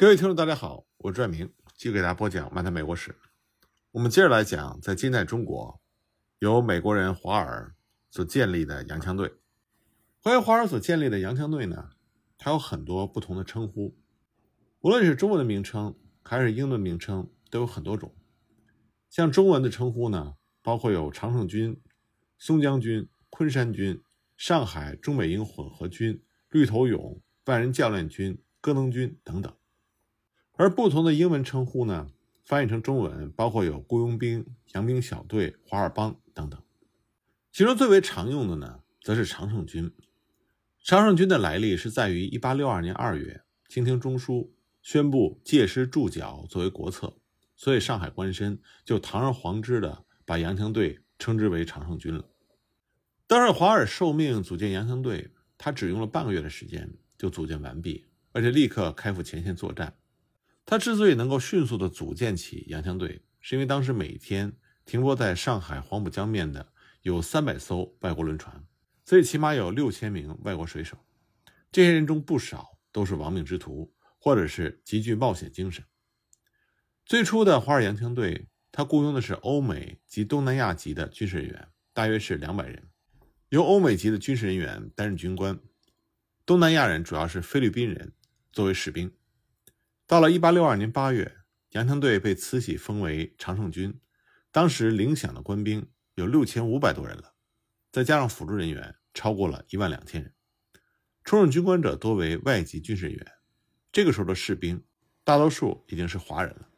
各位听众，大家好，我是拽明，继续给大家播讲《漫谈美国史》。我们接着来讲，在近代中国，由美国人华尔所建立的洋枪队。关于华尔所建立的洋枪队呢，它有很多不同的称呼，无论是中文的名称还是英文名称，都有很多种。像中文的称呼呢，包括有常胜军、松江军、昆山军、上海中美英混合军、绿头勇、万人教练军、戈登军等等。而不同的英文称呼呢，翻译成中文包括有雇佣兵、洋兵小队、华尔邦等等。其中最为常用的呢，则是常胜军。常胜军的来历是在于1862年2月，清廷中枢宣布借师驻剿作为国策，所以上海官绅就堂而皇之的把洋枪队称之为常胜军了。当时华尔受命组建洋枪队，他只用了半个月的时间就组建完毕，而且立刻开赴前线作战。他之所以能够迅速的组建起洋枪队，是因为当时每天停泊在上海黄浦江面的有三百艘外国轮船。所以，起码有六千名外国水手，这些人中不少都是亡命之徒，或者是极具冒险精神。最初的华尔洋枪队，他雇佣的是欧美及东南亚籍的军事人员，大约是两百人，由欧美籍的军事人员担任军官，东南亚人主要是菲律宾人作为士兵。到了一八六二年八月，洋枪队被慈禧封为常胜军，当时领饷的官兵有六千五百多人了，再加上辅助人员。超过了一万两千人，出任军官者多为外籍军事人员。这个时候的士兵，大多数已经是华人了。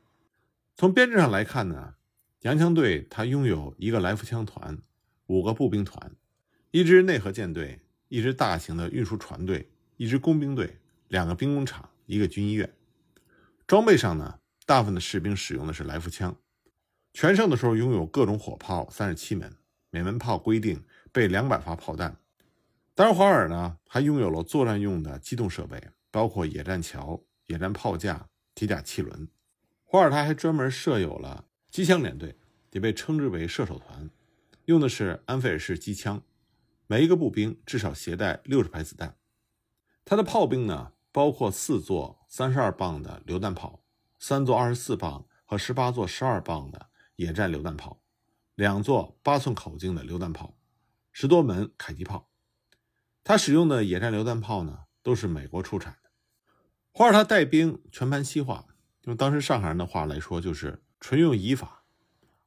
从编制上来看呢，洋枪队它拥有一个来福枪团、五个步兵团、一支内河舰队、一支大型的运输船队、一支工兵队、两个兵工厂、一个军医院。装备上呢，大部分的士兵使用的是来福枪。全盛的时候拥有各种火炮三十七门，每门炮规定备两百发炮弹。当然，华尔呢还拥有了作战用的机动设备，包括野战桥、野战炮架、铁甲汽轮。华尔他还专门设有了机枪连队，也被称之为射手团，用的是安菲尔式机枪，每一个步兵至少携带六十排子弹。他的炮兵呢，包括四座三十二磅的榴弹炮，三座二十四磅和十八座十二磅的野战榴弹炮，两座八寸口径的榴弹炮，十多门迫击炮。他使用的野战榴弹炮呢，都是美国出产的。华尔他带兵全盘西化，用当时上海人的话来说，就是纯用移法。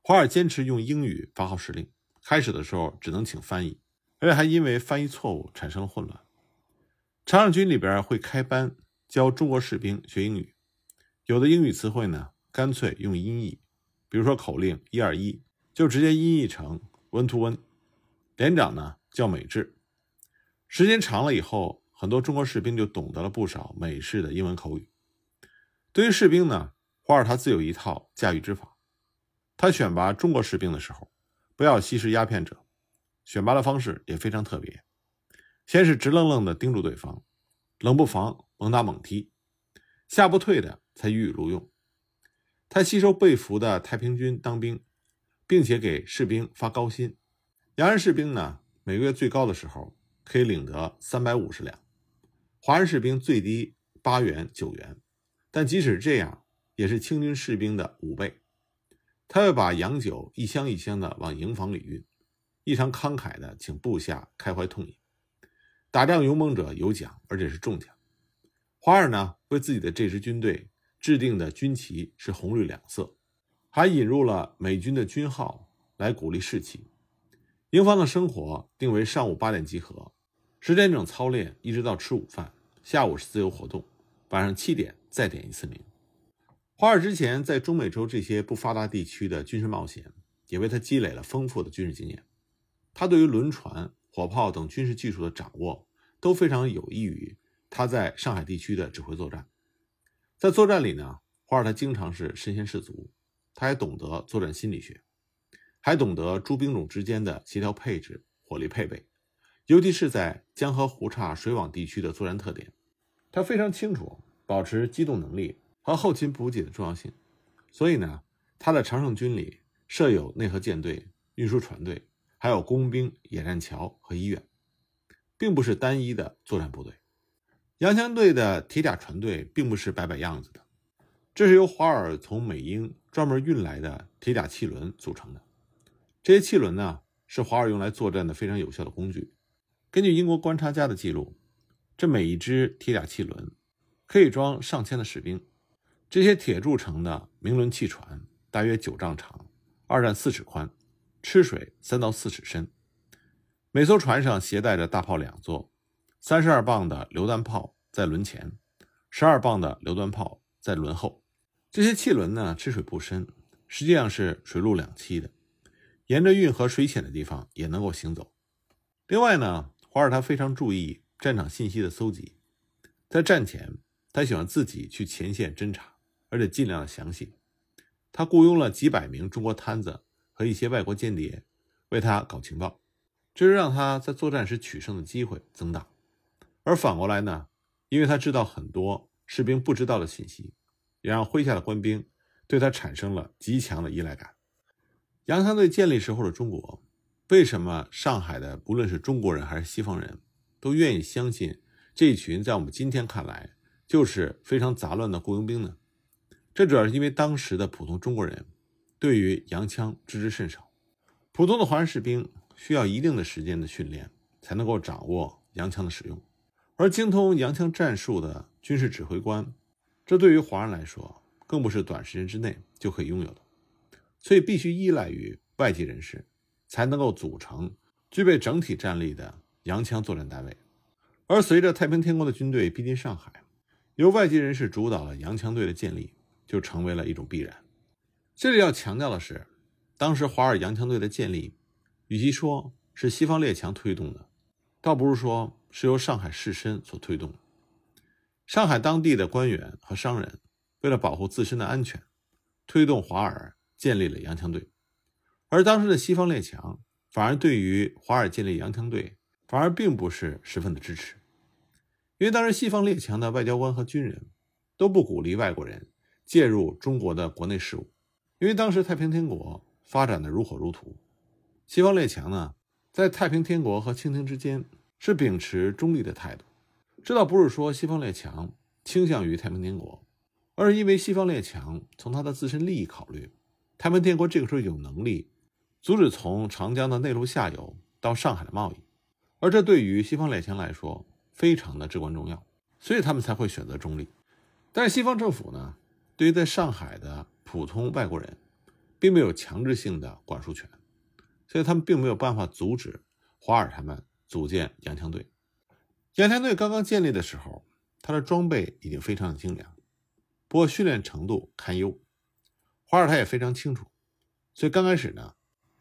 华尔坚持用英语发号施令，开始的时候只能请翻译，而且还因为翻译错误产生了混乱。常胜军里边会开班教中国士兵学英语，有的英语词汇呢，干脆用音译，比如说口令一二一，就直接音译成 one to one。连长呢叫美智。时间长了以后，很多中国士兵就懂得了不少美式的英文口语。对于士兵呢，华尔他自有一套驾驭之法。他选拔中国士兵的时候，不要吸食鸦片者。选拔的方式也非常特别，先是直愣愣地盯住对方，冷不防猛打猛踢，下不退的才予以录用。他吸收被俘的太平军当兵，并且给士兵发高薪。洋人士兵呢，每个月最高的时候。可以领得三百五十两，华人士兵最低八元九元，但即使这样，也是清军士兵的五倍。他又把洋酒一箱一箱的往营房里运，异常慷慨的请部下开怀痛饮。打仗勇猛者有奖，而且是重奖。华尔呢，为自己的这支军队制定的军旗是红绿两色，还引入了美军的军号来鼓励士气。营方的生活定为上午八点集合。十点整操练，一直到吃午饭。下午是自由活动，晚上七点再点一次名。华尔之前在中美洲这些不发达地区的军事冒险，也为他积累了丰富的军事经验。他对于轮船、火炮等军事技术的掌握，都非常有益于他在上海地区的指挥作战。在作战里呢，华尔他经常是身先士卒，他还懂得作战心理学，还懂得诸兵种之间的协调配置、火力配备。尤其是在江河湖岔水网地区的作战特点，他非常清楚保持机动能力和后勤补给的重要性。所以呢，他的常胜军里设有内河舰队、运输船队，还有工兵、野战桥和医院，并不是单一的作战部队。洋枪队的铁甲船队并不是摆摆样子的，这是由华尔从美英专门运来的铁甲汽轮组成的。这些汽轮呢，是华尔用来作战的非常有效的工具。根据英国观察家的记录，这每一只铁甲汽轮可以装上千的士兵。这些铁铸成的明轮汽船大约九丈长，二战四尺宽，吃水三到四尺深。每艘船上携带着大炮两座，三十二磅的榴弹炮在轮前，十二磅的榴弹炮在轮后。这些汽轮呢，吃水不深，实际上是水陆两栖的，沿着运河水浅的地方也能够行走。另外呢，华尔他非常注意战场信息的搜集，在战前，他喜欢自己去前线侦察，而且尽量的详细。他雇佣了几百名中国摊子和一些外国间谍为他搞情报。这是让他在作战时取胜的机会增大，而反过来呢，因为他知道很多士兵不知道的信息，也让麾下的官兵对他产生了极强的依赖感。洋枪队建立时候的中国，为什么上海的不论是中国人还是西方人都愿意相信这一群在我们今天看来就是非常杂乱的雇佣兵呢？这主要是因为当时的普通中国人对于洋枪知之甚少，普通的华人士兵。需要一定的时间的训练，才能够掌握洋枪的使用。而精通洋枪战术的军事指挥官，这对于华人来说，更不是短时间之内就可以拥有的。所以必须依赖于外籍人士，才能够组成具备整体战力的洋枪作战单位。而随着太平天国的军队逼近上海，由外籍人士主导的洋枪队的建立，就成为了一种必然。这里要强调的是，当时华尔洋枪队的建立。与其说是西方列强推动的，倒不如说是由上海士绅所推动。上海当地的官员和商人为了保护自身的安全，推动华尔建立了洋枪队，而当时的西方列强反而对于华尔建立洋枪队反而并不是十分的支持，因为当时西方列强的外交官和军人都不鼓励外国人介入中国的国内事务，因为当时太平天国发展的如火如荼。西方列强呢，在太平天国和清廷之间是秉持中立的态度。这倒不是说西方列强倾向于太平天国，而是因为西方列强从他的自身利益考虑，太平天国这个时候有能力阻止从长江的内陆下游到上海的贸易，而这对于西方列强来说非常的至关重要，所以他们才会选择中立。但是西方政府呢，对于在上海的普通外国人，并没有强制性的管束权。所以他们并没有办法阻止华尔他们组建洋枪队。洋枪队刚刚建立的时候，他的装备已经非常的精良，不过训练程度堪忧。华尔他也非常清楚，所以刚开始呢，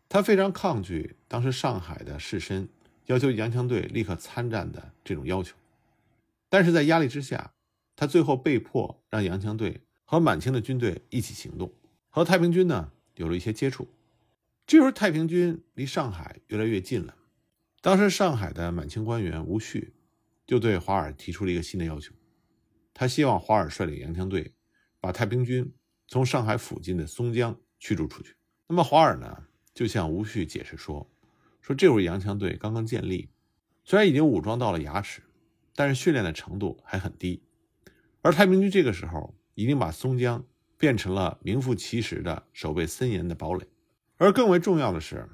他非常抗拒当时上海的士绅要求洋枪队立刻参战的这种要求。但是在压力之下，他最后被迫让洋枪队和满清的军队一起行动，和太平军呢有了一些接触。这时候，太平军离上海越来越近了。当时，上海的满清官员吴旭就对华尔提出了一个新的要求，他希望华尔率领洋枪队把太平军从上海附近的松江驱逐出去。那么，华尔呢就向吴旭解释说：“说这会儿洋枪队刚刚建立，虽然已经武装到了牙齿，但是训练的程度还很低。而太平军这个时候已经把松江变成了名副其实的守备森严的堡垒。”而更为重要的是，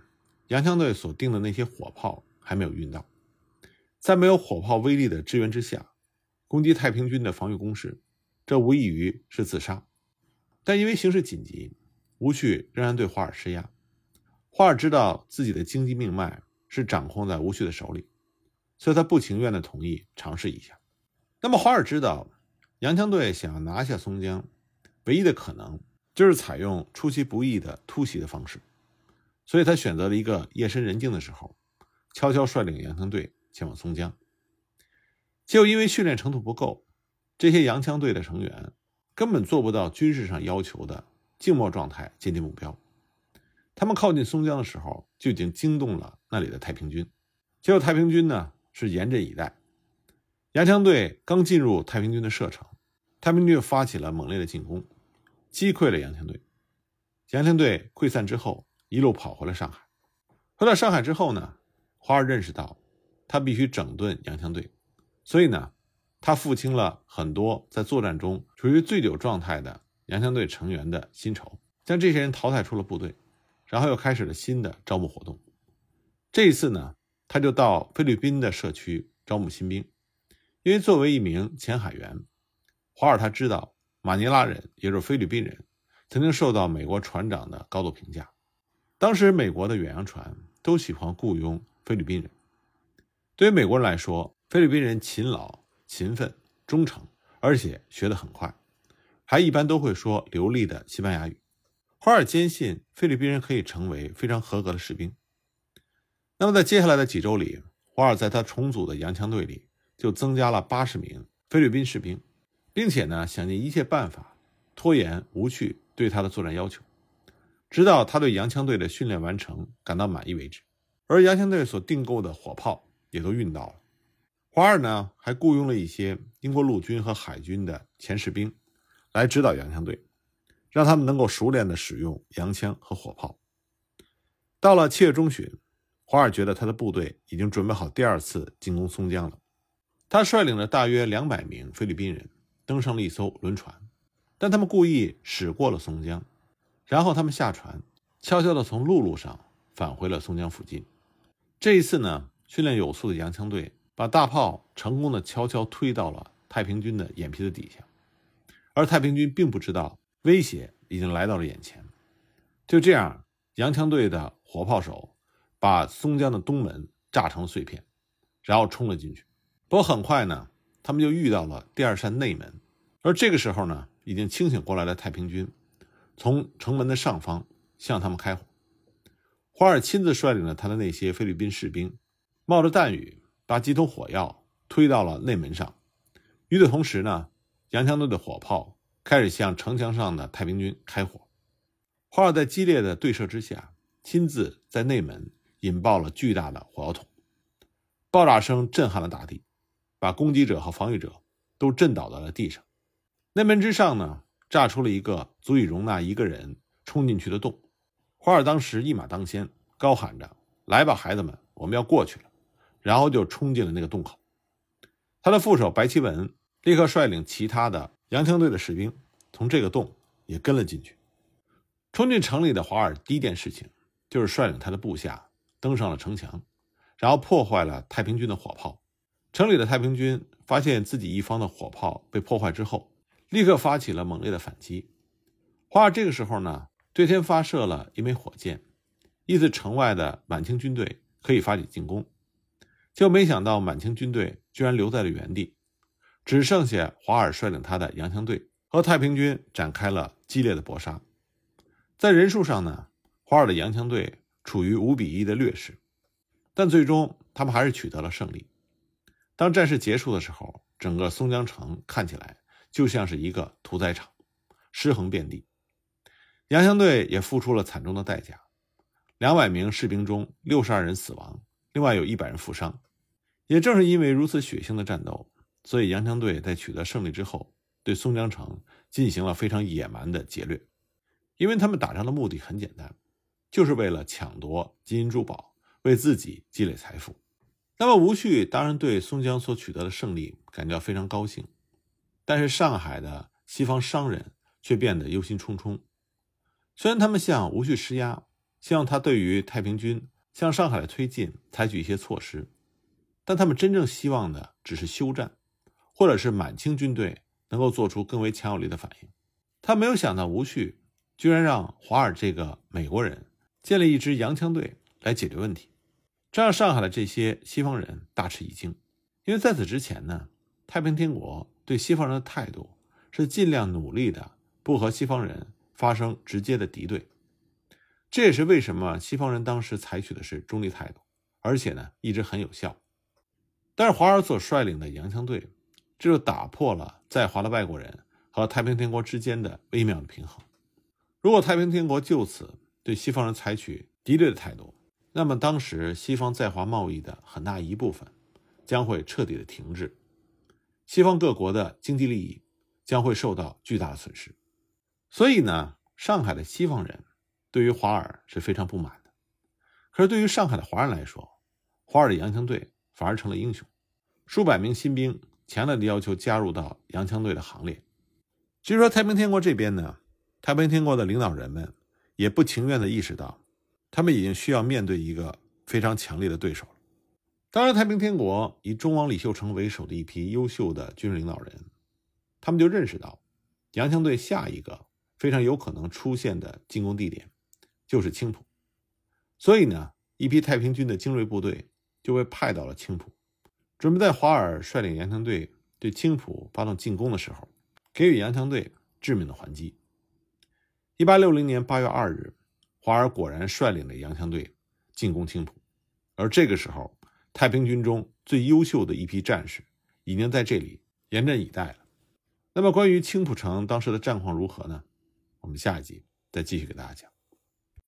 洋枪队所定的那些火炮还没有运到，在没有火炮威力的支援之下，攻击太平军的防御工事，这无异于是自杀。但因为形势紧急，吴旭仍然对华尔施压。华尔知道自己的经济命脉是掌控在吴旭的手里，所以他不情愿的同意尝试一下。那么华尔知道，洋枪队想要拿下松江，唯一的可能就是采用出其不意的突袭的方式。所以他选择了一个夜深人静的时候，悄悄率领洋枪队前往松江。结果因为训练程度不够，这些洋枪队的成员根本做不到军事上要求的静默状态接近目标。他们靠近松江的时候，就已经惊动了那里的太平军。结果太平军呢是严阵以待，洋枪队刚进入太平军的射程，太平军就发起了猛烈的进攻，击溃了洋枪队。洋枪队溃散之后。一路跑回了上海。回到上海之后呢，华尔认识到，他必须整顿洋枪队，所以呢，他付清了很多在作战中处于醉酒状态的洋枪队成员的薪酬，将这些人淘汰出了部队，然后又开始了新的招募活动。这一次呢，他就到菲律宾的社区招募新兵，因为作为一名前海员，华尔他知道马尼拉人，也就是菲律宾人，曾经受到美国船长的高度评价。当时美国的远洋船都喜欢雇佣菲律宾人。对于美国人来说，菲律宾人勤劳、勤奋、忠诚，而且学得很快，还一般都会说流利的西班牙语。华尔坚信菲律宾人可以成为非常合格的士兵。那么，在接下来的几周里，华尔在他重组的洋枪队里就增加了八十名菲律宾士兵，并且呢，想尽一切办法拖延无趣对他的作战要求，直到他对洋枪队的训练完成感到满意为止。而洋枪队所订购的火炮也都运到了。华尔呢，还雇佣了一些英国陆军和海军的前士兵来指导洋枪队，让他们能够熟练地使用洋枪和火炮。到了七月中旬。华尔觉得他的部队已经准备好第二次进攻松江了。他率领着大约两百名菲律宾人登上了一艘轮船，但他们故意驶过了松江，然后他们下船，悄悄地从陆路上返回了松江附近。这一次呢，训练有素的洋枪队把大炮成功的悄悄推到了太平军的眼皮子底下，而太平军并不知道威胁已经来到了眼前。就这样，洋枪队的火炮手。把松江的东门炸成了碎片，然后冲了进去。不过很快呢，他们就遇到了第二扇内门。而这个时候呢，已经清醒过来的太平军从城门的上方向他们开火。华尔亲自率领了他的那些菲律宾士兵，冒着弹雨，把几桶火药推到了内门上。与此同时呢，洋枪队的火炮开始向城墙上的太平军开火。华尔在激烈的对射之下，亲自在内门。引爆了巨大的火药桶，爆炸声震撼了大地，把攻击者和防御者都震倒在了地上。内门之上呢，炸出了一个足以容纳一个人冲进去的洞。华尔当时一马当先，高喊着：“来吧，孩子们，我们要过去了！”然后就冲进了那个洞口。他的副手白奇文立刻率领其他的洋枪队的士兵从这个洞也跟了进去。冲进城里的华尔第一件事情就是率领他的部下。登上了城墙，然后破坏了太平军的火炮。城里的太平军发现自己一方的火炮被破坏之后，立刻发起了猛烈的反击。华尔这个时候呢，对天发射了一枚火箭，意思城外的满清军队可以发起进攻。就没想到满清军队居然留在了原地，只剩下华尔率领他的洋枪队和太平军展开了激烈的搏杀。在人数上呢，华尔的洋枪队。处于五比一的劣势，但最终他们还是取得了胜利。当战事结束的时候，整个松江城看起来就像是一个屠宰场，尸横遍地。洋枪队也付出了惨重的代价，两百名士兵中六十二人死亡，另外有一百人负伤。也正是因为如此血腥的战斗，所以洋枪队在取得胜利之后，对松江城进行了非常野蛮的劫掠，因为他们打仗的目的很简单。就是为了抢夺金银珠宝，为自己积累财富。那么吴旭当然对松江所取得的胜利感到非常高兴，但是上海的西方商人却变得忧心忡忡。虽然他们向吴旭施压，希望他对于太平军向上海的推进采取一些措施，但他们真正希望的只是休战，或者是满清军队能够做出更为强有力的反应。他没有想到吴旭居然让华尔这个美国人。建立一支洋枪队来解决问题，这让上海的这些西方人大吃一惊。因为在此之前呢，太平天国对西方人的态度是尽量努力的不和西方人发生直接的敌对。这也是为什么西方人当时采取的是中立态度，而且呢一直很有效。但是华尔所率领的洋枪队，这就打破了在华的外国人和太平天国之间的微妙的平衡。如果太平天国就此，对西方人采取敌对的态度，那么当时西方在华贸易的很大一部分将会彻底的停滞，西方各国的经济利益将会受到巨大的损失。所以呢，上海的西方人对于华尔是非常不满的。可是对于上海的华人来说，华尔的洋枪队反而成了英雄，数百名新兵强烈的要求加入到洋枪队的行列。据说太平天国这边呢，太平天国的领导人们也不情愿地意识到，他们已经需要面对一个非常强烈的对手了。当然，太平天国以忠王李秀成为首的一批优秀的军事领导人，他们就认识到，洋枪队下一个非常有可能出现的进攻地点就是青浦，所以呢，一批太平军的精锐部队就被派到了青浦，准备在华尔率领洋枪队对青浦发动进攻的时候，给予洋枪队致命的还击。一八六零年八月二日，华尔果然率领了洋枪队进攻青浦，而这个时候。太平军中最优秀的一批战士已经在这里严阵以待了。那么，关于青浦城当时的战况如何呢？我们下一集再继续给大家讲。